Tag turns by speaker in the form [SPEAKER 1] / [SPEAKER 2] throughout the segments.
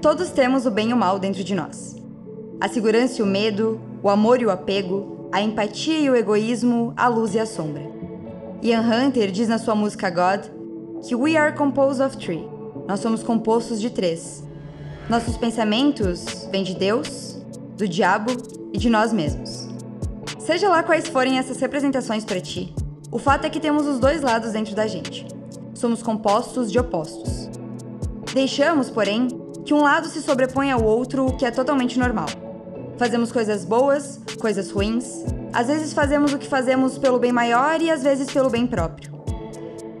[SPEAKER 1] Todos temos o bem e o mal dentro de nós. A segurança e o medo, o amor e o apego, a empatia e o egoísmo, a luz e a sombra. Ian Hunter diz na sua música God que we are composed of three. Nós somos compostos de três. Nossos pensamentos vêm de Deus, do diabo e de nós mesmos. Seja lá quais forem essas representações para ti, o fato é que temos os dois lados dentro da gente. Somos compostos de opostos. Deixamos, porém, que um lado se sobreponha ao outro, o que é totalmente normal. Fazemos coisas boas, coisas ruins, às vezes fazemos o que fazemos pelo bem maior e às vezes pelo bem próprio.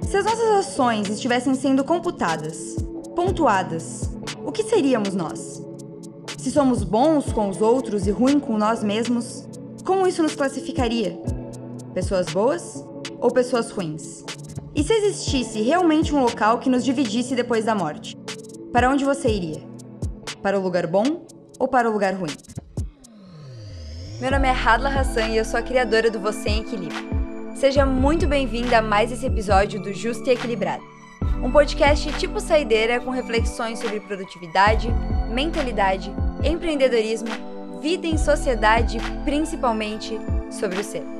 [SPEAKER 1] Se as nossas ações estivessem sendo computadas, pontuadas, o que seríamos nós? Se somos bons com os outros e ruins com nós mesmos, como isso nos classificaria? Pessoas boas ou pessoas ruins? E se existisse realmente um local que nos dividisse depois da morte? Para onde você iria? Para o lugar bom ou para o lugar ruim? Meu nome é Hadla Hassan e eu sou a criadora do Você em Equilíbrio. Seja muito bem-vinda a mais esse episódio do Justo e Equilibrado. Um podcast tipo saideira com reflexões sobre produtividade, mentalidade, empreendedorismo, vida em sociedade e principalmente sobre o ser.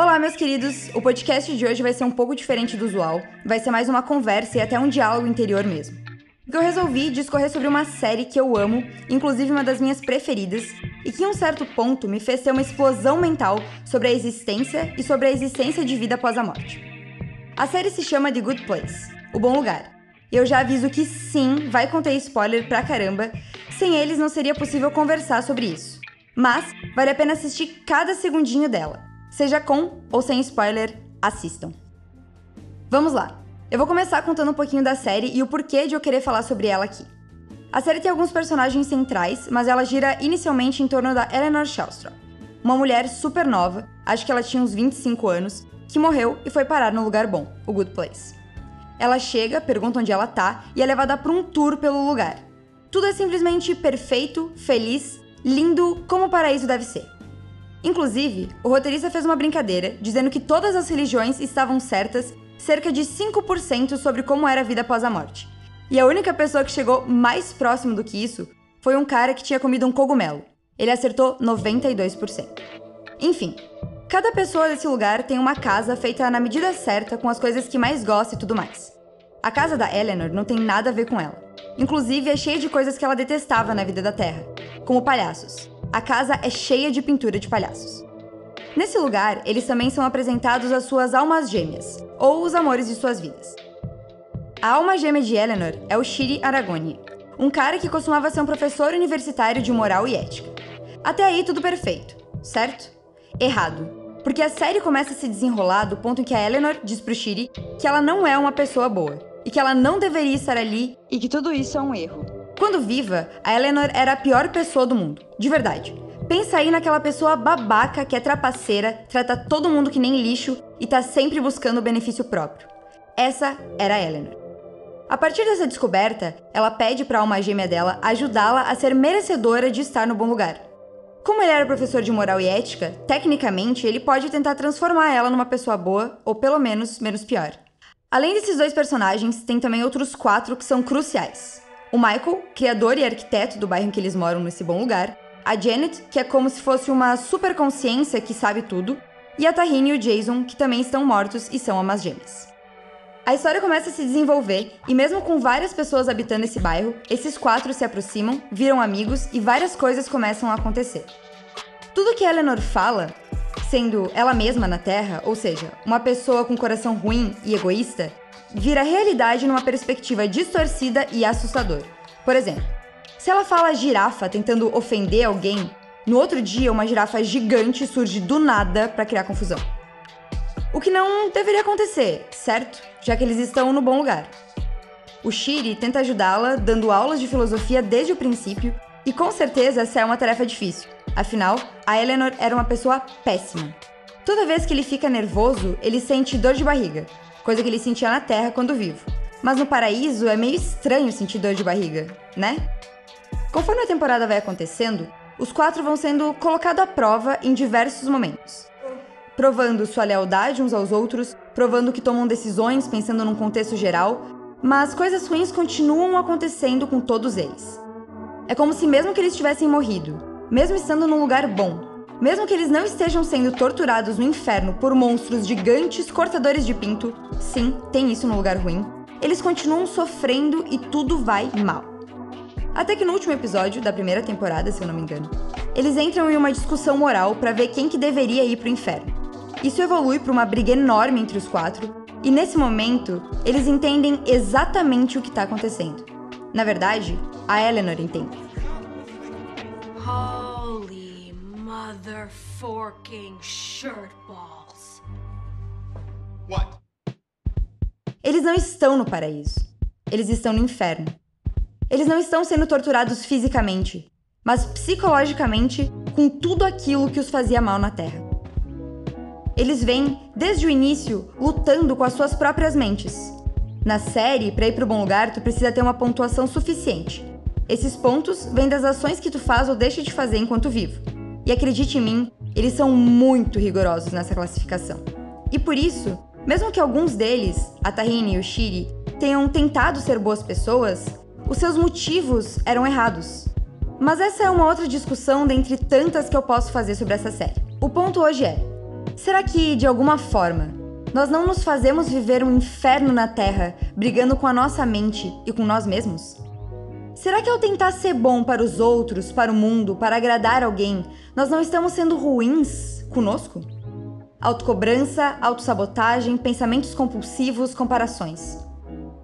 [SPEAKER 1] Olá, meus queridos! O podcast de hoje vai ser um pouco diferente do usual, vai ser mais uma conversa e até um diálogo interior mesmo. Porque eu resolvi discorrer sobre uma série que eu amo, inclusive uma das minhas preferidas, e que em um certo ponto me fez ter uma explosão mental sobre a existência e sobre a existência de vida após a morte. A série se chama The Good Place O Bom Lugar. E eu já aviso que sim, vai conter spoiler pra caramba, sem eles não seria possível conversar sobre isso. Mas vale a pena assistir cada segundinho dela. Seja com ou sem spoiler, assistam. Vamos lá! Eu vou começar contando um pouquinho da série e o porquê de eu querer falar sobre ela aqui. A série tem alguns personagens centrais, mas ela gira inicialmente em torno da Eleanor Shellstrom, uma mulher super nova, acho que ela tinha uns 25 anos, que morreu e foi parar no lugar bom, o Good Place. Ela chega, pergunta onde ela tá e é levada para um tour pelo lugar. Tudo é simplesmente perfeito, feliz, lindo como o paraíso deve ser. Inclusive, o roteirista fez uma brincadeira dizendo que todas as religiões estavam certas cerca de 5% sobre como era a vida após a morte. E a única pessoa que chegou mais próximo do que isso foi um cara que tinha comido um cogumelo. Ele acertou 92%. Enfim, cada pessoa desse lugar tem uma casa feita na medida certa com as coisas que mais gosta e tudo mais. A casa da Eleanor não tem nada a ver com ela. Inclusive, é cheia de coisas que ela detestava na vida da Terra, como palhaços. A casa é cheia de pintura de palhaços. Nesse lugar, eles também são apresentados as suas almas gêmeas, ou os amores de suas vidas. A alma gêmea de Eleanor é o Shiri Aragoni, um cara que costumava ser um professor universitário de moral e ética. Até aí tudo perfeito, certo? Errado, porque a série começa a se desenrolar do ponto em que a Eleanor diz pro Shiri que ela não é uma pessoa boa e que ela não deveria estar ali e que tudo isso é um erro. Quando viva, a Eleanor era a pior pessoa do mundo, de verdade. Pensa aí naquela pessoa babaca que é trapaceira, trata todo mundo que nem lixo e tá sempre buscando o benefício próprio. Essa era a Eleanor. A partir dessa descoberta, ela pede para a alma gêmea dela ajudá-la a ser merecedora de estar no bom lugar. Como ele era professor de moral e ética, tecnicamente ele pode tentar transformar ela numa pessoa boa, ou pelo menos menos pior. Além desses dois personagens, tem também outros quatro que são cruciais. O Michael, criador e arquiteto do bairro em que eles moram nesse bom lugar, a Janet, que é como se fosse uma superconsciência que sabe tudo, e a Tahini e o Jason, que também estão mortos e são amas gêmeas. A história começa a se desenvolver e, mesmo com várias pessoas habitando esse bairro, esses quatro se aproximam, viram amigos e várias coisas começam a acontecer. Tudo que Eleanor fala, sendo ela mesma na Terra, ou seja, uma pessoa com coração ruim e egoísta, vira realidade numa perspectiva distorcida e assustadora. Por exemplo, se ela fala girafa tentando ofender alguém, no outro dia uma girafa gigante surge do nada para criar confusão. O que não deveria acontecer, certo? Já que eles estão no bom lugar. O Shiri tenta ajudá-la, dando aulas de filosofia desde o princípio, e com certeza essa é uma tarefa difícil. Afinal, a Eleanor era uma pessoa péssima. Toda vez que ele fica nervoso, ele sente dor de barriga, coisa que ele sentia na Terra quando vivo. Mas no paraíso é meio estranho sentir dor de barriga, né? Conforme a temporada vai acontecendo, os quatro vão sendo colocados à prova em diversos momentos. provando sua lealdade uns aos outros, provando que tomam decisões pensando num contexto geral, mas coisas ruins continuam acontecendo com todos eles. É como se, mesmo que eles tivessem morrido, mesmo estando num lugar bom, mesmo que eles não estejam sendo torturados no inferno por monstros gigantes cortadores de pinto, sim, tem isso no lugar ruim, eles continuam sofrendo e tudo vai mal. Até que no último episódio da primeira temporada, se eu não me engano, eles entram em uma discussão moral para ver quem que deveria ir pro inferno. Isso evolui para uma briga enorme entre os quatro, e nesse momento, eles entendem exatamente o que está acontecendo. Na verdade, a Eleanor entende.
[SPEAKER 2] Mother forking.
[SPEAKER 3] What?
[SPEAKER 1] Eles não estão no paraíso. Eles estão no inferno. Eles não estão sendo torturados fisicamente, mas psicologicamente com tudo aquilo que os fazia mal na Terra. Eles vêm, desde o início, lutando com as suas próprias mentes. Na série, para ir para o bom lugar, tu precisa ter uma pontuação suficiente. Esses pontos vêm das ações que tu faz ou deixa de fazer enquanto vivo. E acredite em mim, eles são muito rigorosos nessa classificação. E por isso, mesmo que alguns deles, a Tahini e o Shiri, tenham tentado ser boas pessoas, os seus motivos eram errados. Mas essa é uma outra discussão dentre tantas que eu posso fazer sobre essa série. O ponto hoje é: Será que, de alguma forma, nós não nos fazemos viver um inferno na Terra, brigando com a nossa mente e com nós mesmos? Será que ao tentar ser bom para os outros, para o mundo, para agradar alguém, nós não estamos sendo ruins conosco? Autocobrança, autossabotagem, pensamentos compulsivos, comparações.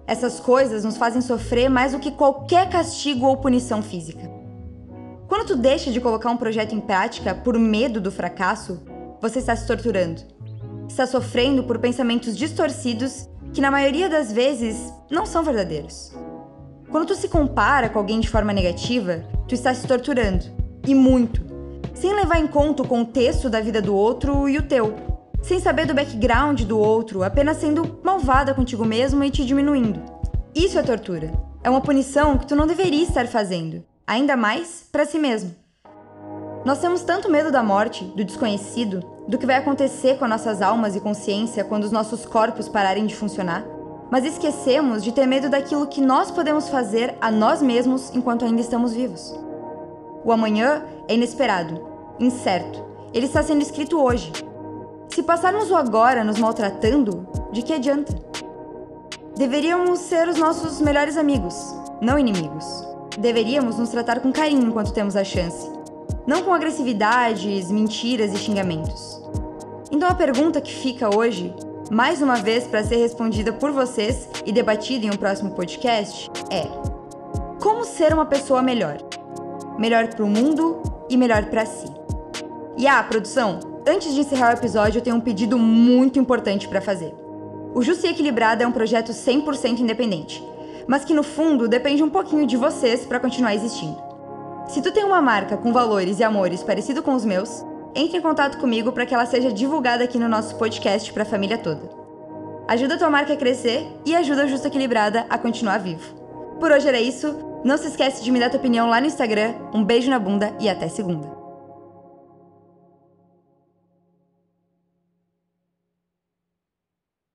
[SPEAKER 1] Essas coisas nos fazem sofrer mais do que qualquer castigo ou punição física. Quando tu deixa de colocar um projeto em prática por medo do fracasso, você está se torturando. Está sofrendo por pensamentos distorcidos que, na maioria das vezes, não são verdadeiros. Quando tu se compara com alguém de forma negativa, tu está se torturando. E muito. Sem levar em conta o contexto da vida do outro e o teu. Sem saber do background do outro, apenas sendo malvada contigo mesmo e te diminuindo. Isso é tortura. É uma punição que tu não deveria estar fazendo. Ainda mais para si mesmo. Nós temos tanto medo da morte, do desconhecido, do que vai acontecer com nossas almas e consciência quando os nossos corpos pararem de funcionar, mas esquecemos de ter medo daquilo que nós podemos fazer a nós mesmos enquanto ainda estamos vivos. O amanhã é inesperado, incerto. Ele está sendo escrito hoje. Se passarmos o agora nos maltratando, de que adianta? Deveríamos ser os nossos melhores amigos, não inimigos. Deveríamos nos tratar com carinho enquanto temos a chance não com agressividades, mentiras e xingamentos. Então a pergunta que fica hoje, mais uma vez para ser respondida por vocês e debatida em um próximo podcast, é: como ser uma pessoa melhor? Melhor para o mundo e melhor para si. E ah, produção, antes de encerrar o episódio, eu tenho um pedido muito importante para fazer. O Justi Equilibrada é um projeto 100% independente, mas que no fundo depende um pouquinho de vocês para continuar existindo. Se tu tem uma marca com valores e amores parecido com os meus, entre em contato comigo para que ela seja divulgada aqui no nosso podcast para a família toda. Ajuda a tua marca a crescer e ajuda a Justa Equilibrada a continuar vivo. Por hoje era isso. Não se esquece de me dar tua opinião lá no Instagram. Um beijo na bunda e até segunda.